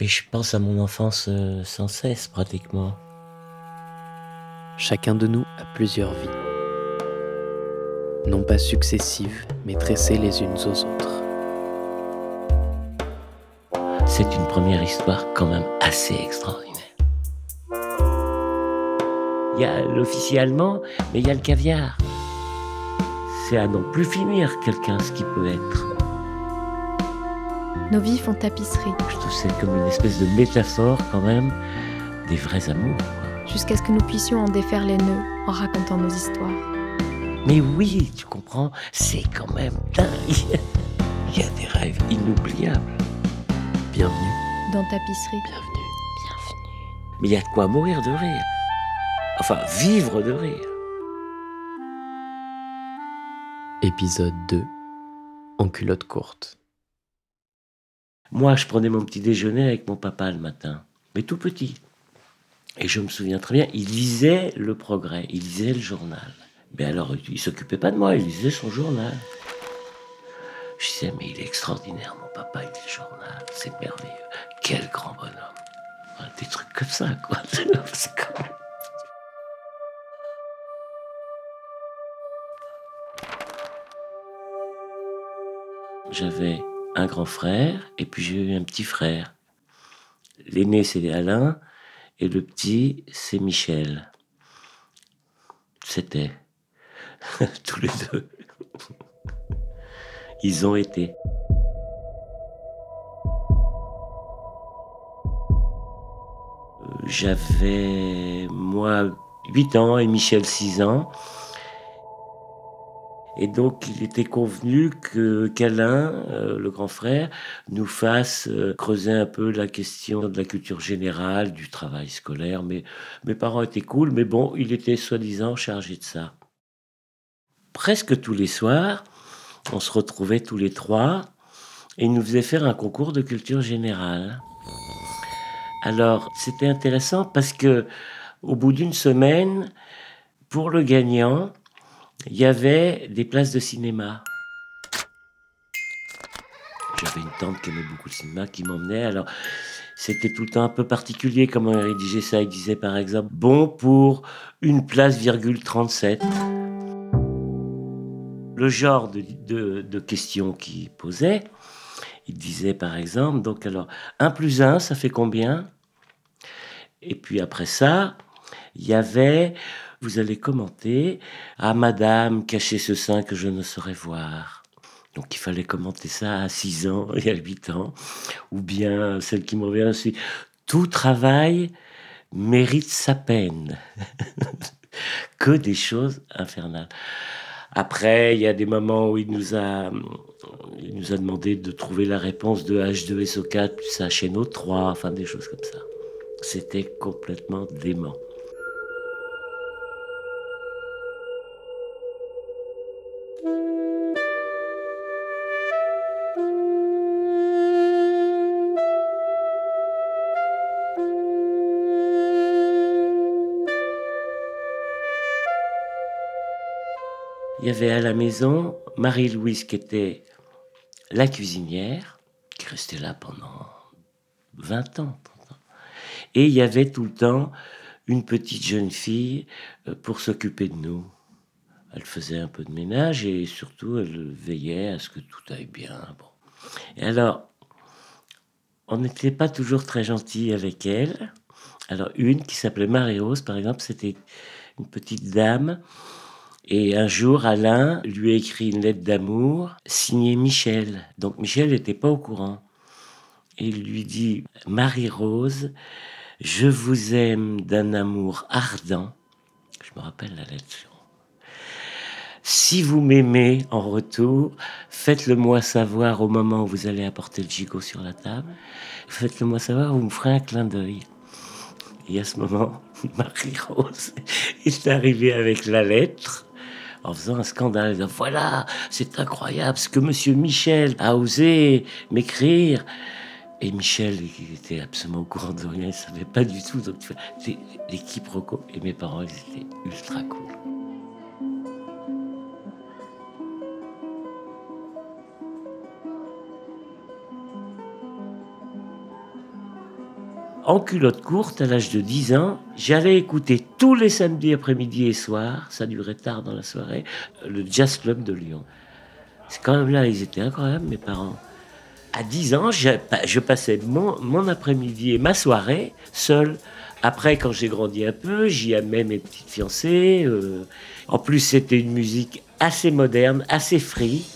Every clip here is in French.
Mais je pense à mon enfance euh, sans cesse, pratiquement. Chacun de nous a plusieurs vies. Non pas successives, mais tressées les unes aux autres. C'est une première histoire quand même assez extraordinaire. Il y a l'officier allemand, mais il y a le caviar. C'est à non plus finir quelqu'un ce qui peut être. Nos vies font tapisserie, Je trouve que c'est comme une espèce de métaphore quand même des vrais amours. jusqu'à ce que nous puissions en défaire les nœuds en racontant nos histoires. Mais oui, tu comprends, c'est quand même dingue. Il y a des rêves inoubliables. Bienvenue, Dans tapisserie. bienvenue. Bienvenue. Mais il y a de quoi mourir de rire. Enfin, vivre de rire. Épisode 2 En culotte courte. Moi, je prenais mon petit déjeuner avec mon papa le matin, mais tout petit. Et je me souviens très bien, il lisait le progrès, il lisait le journal. Mais alors, il s'occupait pas de moi, il lisait son journal. Je disais, mais il est extraordinaire, mon papa, il lit le journal, c'est merveilleux. Quel grand bonhomme. Des trucs comme ça, quoi. C'est comme- J'avais un grand frère et puis j'ai eu un petit frère. L'aîné c'est Alain et le petit c'est Michel. C'était tous les deux. Ils ont été. Euh, J'avais moi 8 ans et Michel 6 ans. Et donc, il était convenu que qu'Alain, euh, le grand frère, nous fasse euh, creuser un peu la question de la culture générale, du travail scolaire. Mais mes parents étaient cool, mais bon, il était soi-disant chargé de ça. Presque tous les soirs, on se retrouvait tous les trois et il nous faisait faire un concours de culture générale. Alors, c'était intéressant parce que au bout d'une semaine, pour le gagnant, il y avait des places de cinéma. J'avais une tante qui aimait beaucoup le cinéma, qui m'emmenait. Alors, c'était tout le temps un peu particulier comment il rédigeait ça. Il disait par exemple, bon pour une place, virgule 37. Le genre de, de, de questions qu'il posait, il disait par exemple, donc alors, 1 plus 1, ça fait combien? Et puis après ça, il y avait vous allez commenter à Madame, cachez ce sein que je ne saurais voir. Donc il fallait commenter ça à 6 ans et à 8 ans. Ou bien celle qui me revient aussi. Tout travail mérite sa peine. que des choses infernales. Après, il y a des moments où il nous a, il nous a demandé de trouver la réponse de H2SO4 plus HNO3, enfin des choses comme ça. C'était complètement dément. Y avait à la maison Marie-Louise qui était la cuisinière, qui restait là pendant 20 ans. 30 ans. Et il y avait tout le temps une petite jeune fille euh, pour s'occuper de nous. Elle faisait un peu de ménage et surtout elle veillait à ce que tout aille bien. Bon. Et alors, on n'était pas toujours très gentil avec elle. Alors, une qui s'appelait Marie-Rose, par exemple, c'était une petite dame et un jour, Alain lui écrit une lettre d'amour signée Michel. Donc Michel n'était pas au courant. Il lui dit Marie-Rose, je vous aime d'un amour ardent. Je me rappelle la lettre. Si vous m'aimez en retour, faites-le moi savoir au moment où vous allez apporter le gigot sur la table. Faites-le moi savoir, vous me ferez un clin d'œil. Et à ce moment, Marie-Rose est arrivée avec la lettre en faisant un scandale. Voilà, c'est incroyable ce que monsieur Michel a osé m'écrire. Et Michel, il était absolument au courant de rien, il savait pas du tout. Donc, tu vois. Et mes parents, ils étaient ultra cool. En culotte courte, à l'âge de 10 ans, j'allais écouter tous les samedis après-midi et soirs, ça durait tard dans la soirée, le Jazz Club de Lyon. C'est quand même là, ils étaient incroyables, mes parents. À 10 ans, je passais mon, après-midi et ma soirée seul. Après, quand j'ai grandi un peu, j'y amenais mes petites fiancées. Euh. En plus, c'était une musique assez moderne, assez free.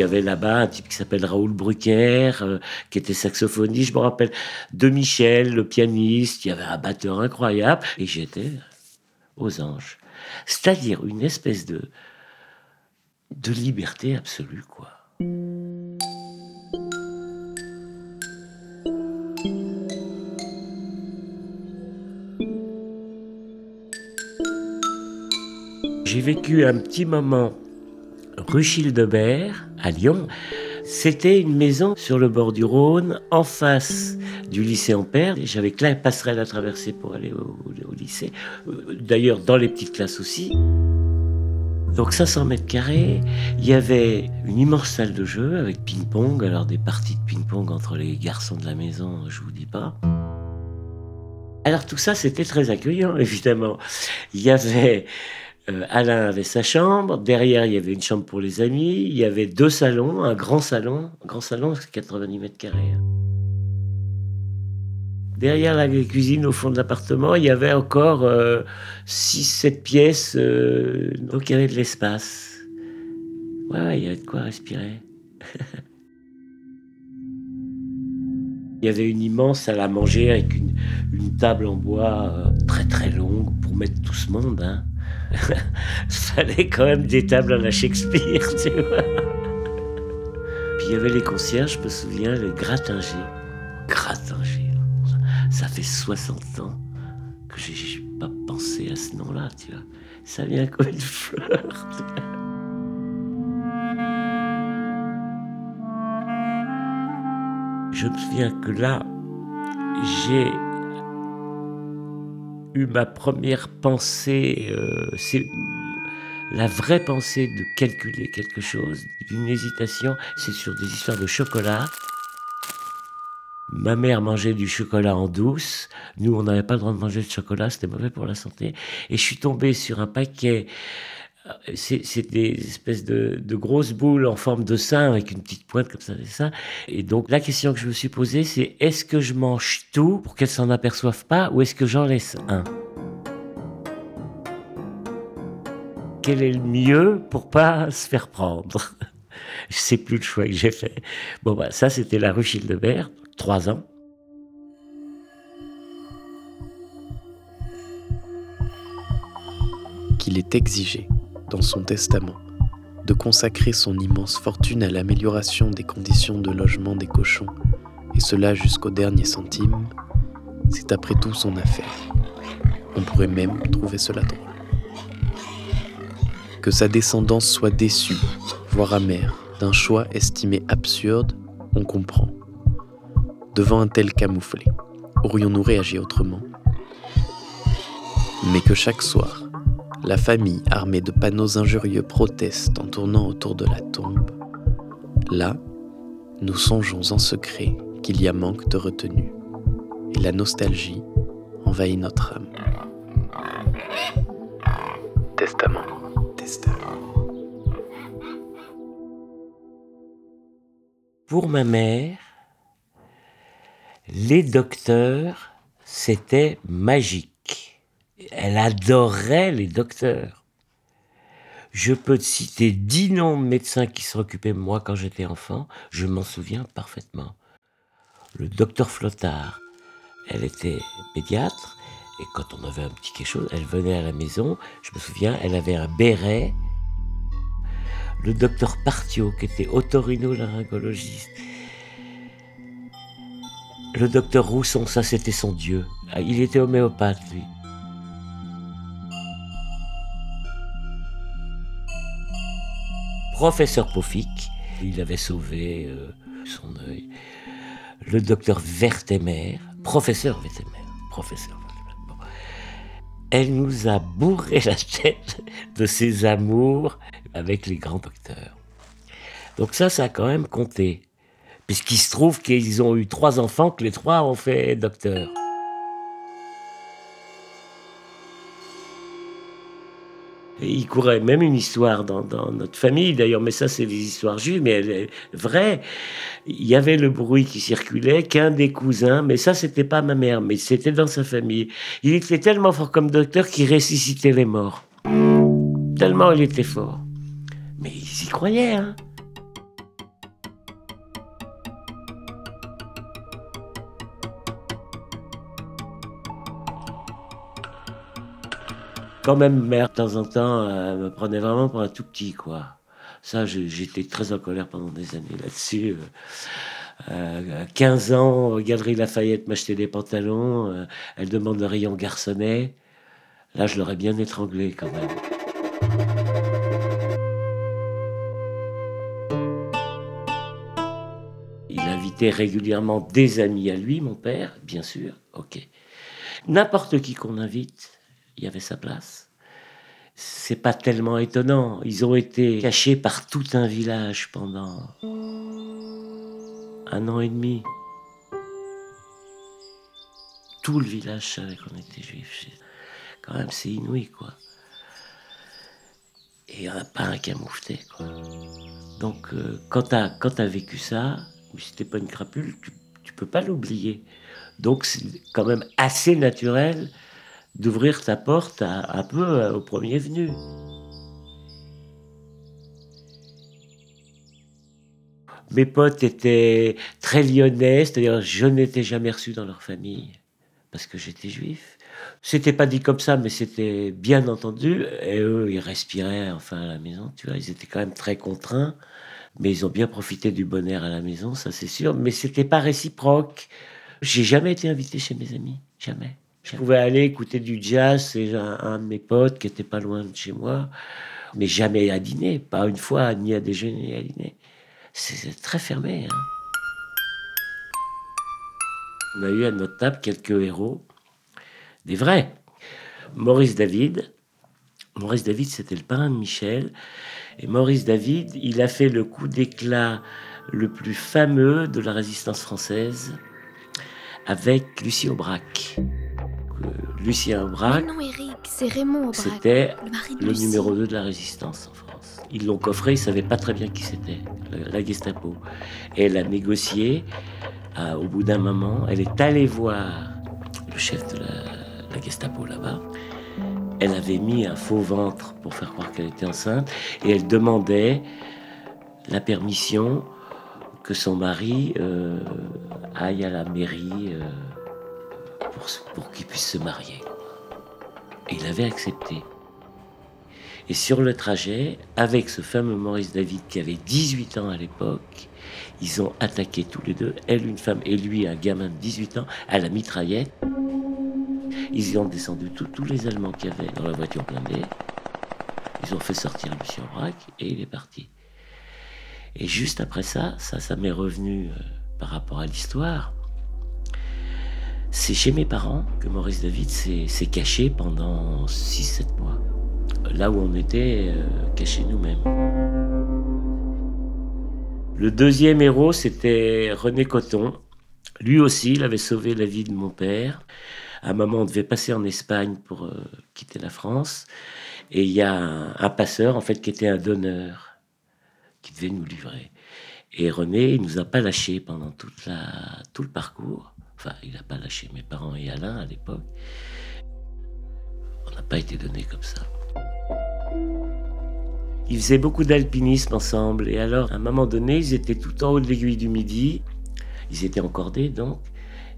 Il y avait là-bas un type qui s'appelle Raoul Brucker, euh, qui était saxophoniste, je me rappelle, de Michel, le pianiste, il y avait un batteur incroyable, et j'étais aux anges. C'est-à-dire une espèce de, de liberté absolue, quoi. J'ai vécu un petit moment rue Childebert, à Lyon. C'était une maison sur le bord du Rhône, en face du lycée Ampère. J'avais que la passerelle à traverser pour aller au, lycée. Euh, d'ailleurs, dans les petites classes aussi. Donc 500 mètres carrés, il y avait une immense salle de jeu avec ping-pong, alors des parties de ping-pong entre les garçons de la maison, je vous dis pas. Alors tout ça, c'était très accueillant, évidemment. Il y avait euh, Alain avait sa chambre, derrière il y avait une chambre pour les amis, il y avait deux salons, un grand salon, un grand salon, c'est 90 mètres carrés. Derrière la cuisine au fond de l'appartement, il y avait encore 6-7 euh, pièces, euh, donc il y avait de l'espace. Ouais, il y avait de quoi respirer. il y avait une immense salle à manger avec une, table en bois très très longue pour mettre tout ce monde. Hein. fallait quand même des tables à la Shakespeare, tu vois. Puis il y avait les concierges, je me souviens, les Grattinger. Grattinger. Ça fait 60 ans que j'ai pas pensé à ce nom-là, tu vois. Ça vient comme une fleur. Je me souviens que là, j'ai eu ma première pensée, euh, c'est la vraie pensée de calculer quelque chose, d'une hésitation, c'est sur des histoires de chocolat. Ma mère mangeait du chocolat en douce. Nous, on n'avait pas le droit de manger de chocolat, c'était mauvais pour la santé. Et je suis tombé sur un paquet c'est des espèces de, grosses boules en forme de sein avec une petite pointe comme ça, ça. Et donc la question que je me suis posée, c'est est-ce que je mange tout pour qu'elles s'en aperçoivent pas ou est-ce que j'en laisse un? Quel est le mieux pour pas se faire prendre? Je sais plus le choix que j'ai fait. Bon bah ça c'était la rue Childebert, trois ans. Qu'il est exigé dans son testament de consacrer son immense fortune à l'amélioration des conditions de logement des cochons, et cela jusqu'au dernier centime, c'est après tout son affaire. On pourrait même trouver cela drôle. Que sa descendance soit déçue, voire amère, d'un choix estimé absurde, on comprend. Devant un tel camouflet, aurions-nous réagi autrement? Mais que chaque soir, la famille, armée de panneaux injurieux, proteste en tournant autour de la tombe. Là, nous songeons en secret qu'il y a manque de retenue, et la nostalgie envahit notre âme. Testament. Testament. Pour ma mère, les docteurs, c'était magique elle adorait les docteurs. Je peux te citer dix noms de médecins qui se occupaient de moi quand j'étais enfant, je m'en souviens parfaitement. Le docteur Flottard, elle était pédiatre, et quand on avait un petit quelque chose, elle venait à la maison, je me souviens, elle avait un béret. Le docteur Partio, qui était otorino-laryngologiste. Le docteur Rousson, ça c'était son dieu. Il était homéopathe, lui. Professeur Poffic. Il avait sauvé euh, son œil. Le docteur Vertemer, professeur Vertemer, professeur Vertemer. Elle nous a bourré la tête de ses amours avec les grands docteurs. Donc ça, ça a quand même compté. Puisqu'il se trouve qu'ils ont eu trois enfants, que les trois ont fait docteur. Il courait même une histoire dans, notre famille, d'ailleurs, mais ça c'est des histoires juives, mais elle est vraie. Il y avait le bruit qui circulait qu'un des cousins, mais ça c'était pas ma mère, mais c'était dans sa famille. Il était tellement fort comme docteur qu'il ressuscitait les morts. Tellement il était fort. Mais ils y croyaient, hein. Quand même, mère, de temps en temps, elle me prenait vraiment pour un tout petit, quoi. Ça, j'étais très en colère pendant des années là-dessus. Euh, 15 ans, Galerie Lafayette m'achetait des pantalons. Euh, elle demande le rayon garçonnet. Là, je l'aurais bien étranglé quand même. Il invitait régulièrement des amis à lui, mon père, bien sûr. Ok. N'importe qui qu'on invite, il y avait sa place. C'est pas tellement étonnant. Ils ont été cachés par tout un village pendant un an et demi. Tout le village savait qu'on était juifs. Quand même, c'est inouï, quoi. Et il n'y en a pas un qui a moufté, quoi. Donc, euh, quand tu as, vécu ça, si t'es pas une crapule, tu, tu peux pas l'oublier. Donc, c'est quand même assez naturel d'ouvrir ta porte un peu euh, au premier venu. Mes potes étaient très lyonnais, c'est-à-dire je n'étais jamais reçu dans leur famille parce que j'étais juif. C'était pas dit comme ça, mais c'était bien entendu. Et eux, ils respiraient enfin à la maison, tu vois. Ils étaient quand même très contraints, mais ils ont bien profité du bon air à la maison, ça c'est sûr. Mais c'était pas réciproque. J'ai jamais été invité chez mes amis, jamais. Je pouvais aller écouter du jazz c'est un, de mes potes qui était pas loin de chez moi, mais jamais à dîner, pas une fois, ni à déjeuner, ni à dîner. C'est très fermé. Hein. On a eu à notre table quelques héros, des vrais. Maurice David. Maurice David, c'était le parrain de Michel. Et Maurice David, il a fait le coup d'éclat le plus fameux de la résistance française avec Lucie Aubrac. Lucien Aubrac, c'était le numéro 2 de la résistance en France. Ils l'ont coffré, ils ne savaient pas très bien qui c'était, la, Gestapo. Et elle a négocié, au bout d'un moment, elle est allée voir le chef de la, Gestapo là-bas. Elle avait mis un faux ventre pour faire croire qu'elle était enceinte et elle demandait la permission que son mari euh, aille à la mairie. Euh, pour, qu'il puisse se marier. Et il avait accepté. Et sur le trajet, avec ce fameux Maurice David qui avait 18 ans à l'époque, ils ont attaqué tous les deux, elle une femme et lui un gamin de 18 ans, à la mitraillette. Ils y ont descendu tous les Allemands qu'il y avait dans la voiture blindée. Ils ont fait sortir Lucien Braque et il est parti. Et juste après ça, ça, ça m'est revenu euh, par rapport à l'histoire. C'est chez mes parents que Maurice David s'est caché pendant 6-7 mois. Là où on était euh, cachés nous-mêmes. Le deuxième héros, c'était René Coton. Lui aussi, il avait sauvé la vie de mon père. À un moment, on devait passer en Espagne pour euh, quitter la France. Et il y a un, passeur, en fait, qui était un donneur, qui devait nous livrer. Et René, il nous a pas lâchés pendant tout le parcours. Enfin, il n'a pas lâché mes parents et Alain à l'époque. On n'a pas été donnés comme ça. Ils faisaient beaucoup d'alpinisme ensemble. Et alors, à un moment donné, ils étaient tout en haut de l'aiguille du Midi. Ils étaient encordés, donc.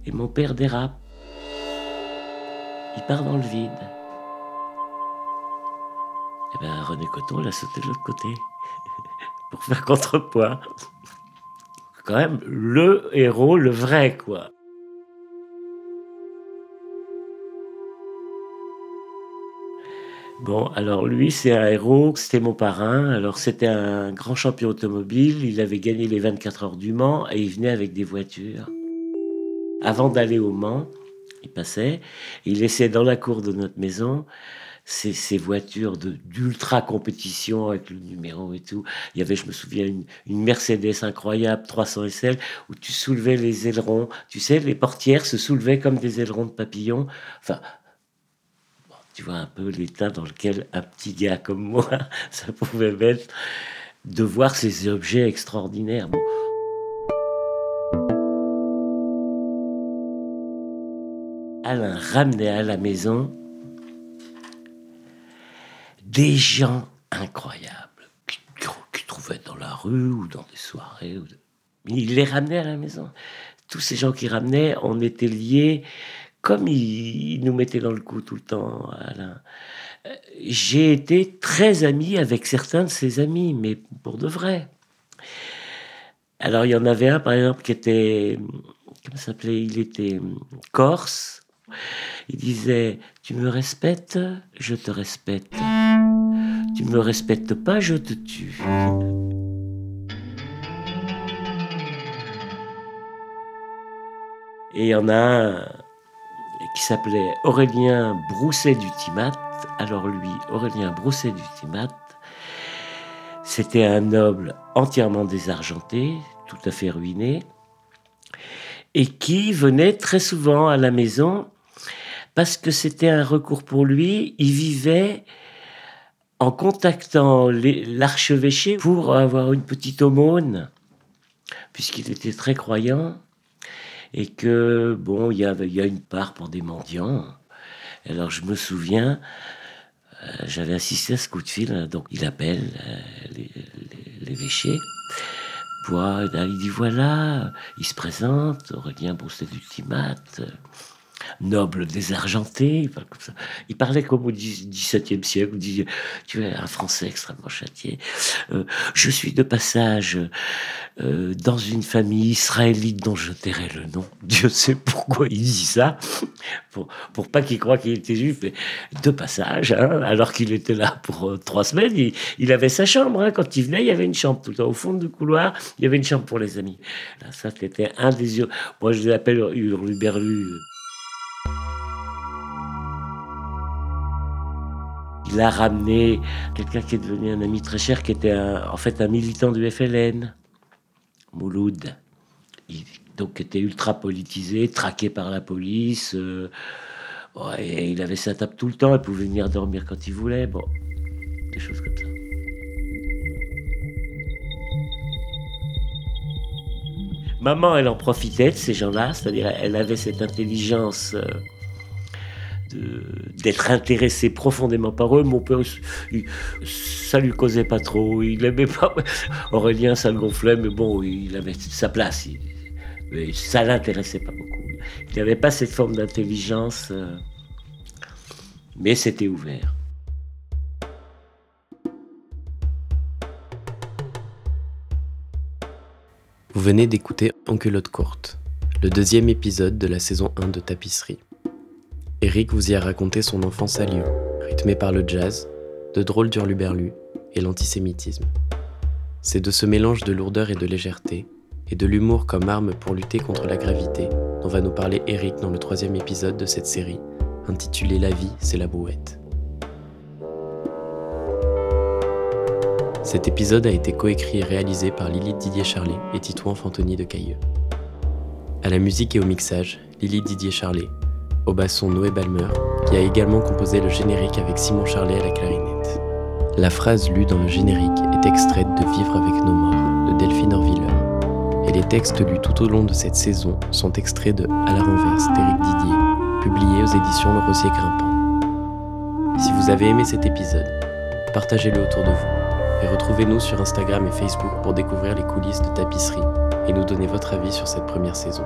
Et mon père dérape. Il part dans le vide. Et bien, René Coton l'a sauté de l'autre côté. pour faire contrepoids. Quand même, le héros, le vrai, quoi. Bon, alors lui, c'est un héros, c'était mon parrain. Alors c'était un grand champion automobile, il avait gagné les 24 heures du Mans et il venait avec des voitures. Avant d'aller au Mans, il passait, il laissait dans la cour de notre maison ces, voitures d'ultra compétition avec le numéro et tout. Il y avait, je me souviens, une, Mercedes incroyable 300 SL où tu soulevais les ailerons. Tu sais, les portières se soulevaient comme des ailerons de papillon. Enfin, tu vois un peu l'état dans lequel un petit gars comme moi, ça pouvait mettre de voir ces objets extraordinaires. Alain ramenait à la maison des gens incroyables qu'il trouvait dans la rue ou dans des soirées. Il les ramenait à la maison. Tous ces gens qui ramenaient, on était liés comme il, nous mettait dans le coup tout le temps, Alain. J'ai été très ami avec certains de ses amis, mais pour de vrai. Alors il y en avait un, par exemple, qui était, comment s'appelait? Il était corse. Il disait, tu me respectes, je te respecte. Tu me respectes pas, je te tue. Et il y en a un s'appelait Aurélien Brousset du Timat. Alors lui, Aurélien Brousset du Timat, c'était un noble entièrement désargenté, tout à fait ruiné, et qui venait très souvent à la maison parce que c'était un recours pour lui. Il vivait en contactant l'archevêché pour avoir une petite aumône, puisqu'il était très croyant, et que, bon, il y, avait, a une part pour des mendiants. Alors je me souviens, euh, j'avais assisté à ce coup de fil, donc il appelle euh, l'évêché. Pour, il dit voilà, il se présente, Aurélien Brousset d'Ultimat noble désargenté. Il parlait comme au XVIIe siècle. Il tu es un Français extrêmement châtié. Euh, je suis de passage euh, dans une famille israélite dont je tairai le nom. Dieu sait pourquoi il dit ça, pour, pour pas qu'il croit qu'il était juif, mais de passage, hein, alors qu'il était là pour euh, trois semaines, il, avait sa chambre. Hein. Quand il venait, il y avait une chambre tout le temps. Au fond du couloir, il y avait une chambre pour les amis. Là, ça, c'était un des yeux. Moi, je l'appelle Hurluberlu. Il a ramené quelqu'un qui est devenu un ami très cher, qui était en fait un militant du FLN, Mouloud. Il, donc était ultra politisé, traqué par la police. Euh, il avait sa table tout le temps, il pouvait venir dormir quand il voulait. Bon, des choses comme ça. Maman, elle en profitait de ces gens-là, c'est-à-dire elle avait cette intelligence. Euh, d'être intéressé profondément par eux. Mon père, ça lui causait pas trop. Il aimait pas. Aurélien, ça le gonflait, mais bon, il avait sa place. mais ça l'intéressait pas beaucoup. Il n'avait pas cette forme d'intelligence, euh, mais c'était ouvert. Vous venez d'écouter En culotte courte, le deuxième épisode de la saison 1 de Tapisserie. Eric vous y a raconté son enfance à Lyon, rythmée par le jazz, de drôles d'hurluberlus et l'antisémitisme. C'est de ce mélange de lourdeur et de légèreté, et de l'humour comme arme pour lutter contre la gravité, dont va nous parler Eric dans le troisième épisode de cette série, intitulé La vie, c'est la brouette. Cet épisode a été coécrit et réalisé par Lily Didier Charlet et Titouan Fantoni de Cailleux. À la musique et au mixage, Lily Didier Charlet, au basson Noé Balmer, qui a également composé le générique avec Simon Charlet à la clarinette. La phrase lue dans le générique est extraite de Vivre avec nos morts de Delphine Orviller, et les textes lus tout au long de cette saison sont extraits de À la renverse d'Éric Didier, publié aux éditions Le Rosier Grimpant. Si vous avez aimé cet épisode, partagez-le autour de vous et retrouvez-nous sur Instagram et Facebook pour découvrir les coulisses de tapisserie et nous donner votre avis sur cette première saison.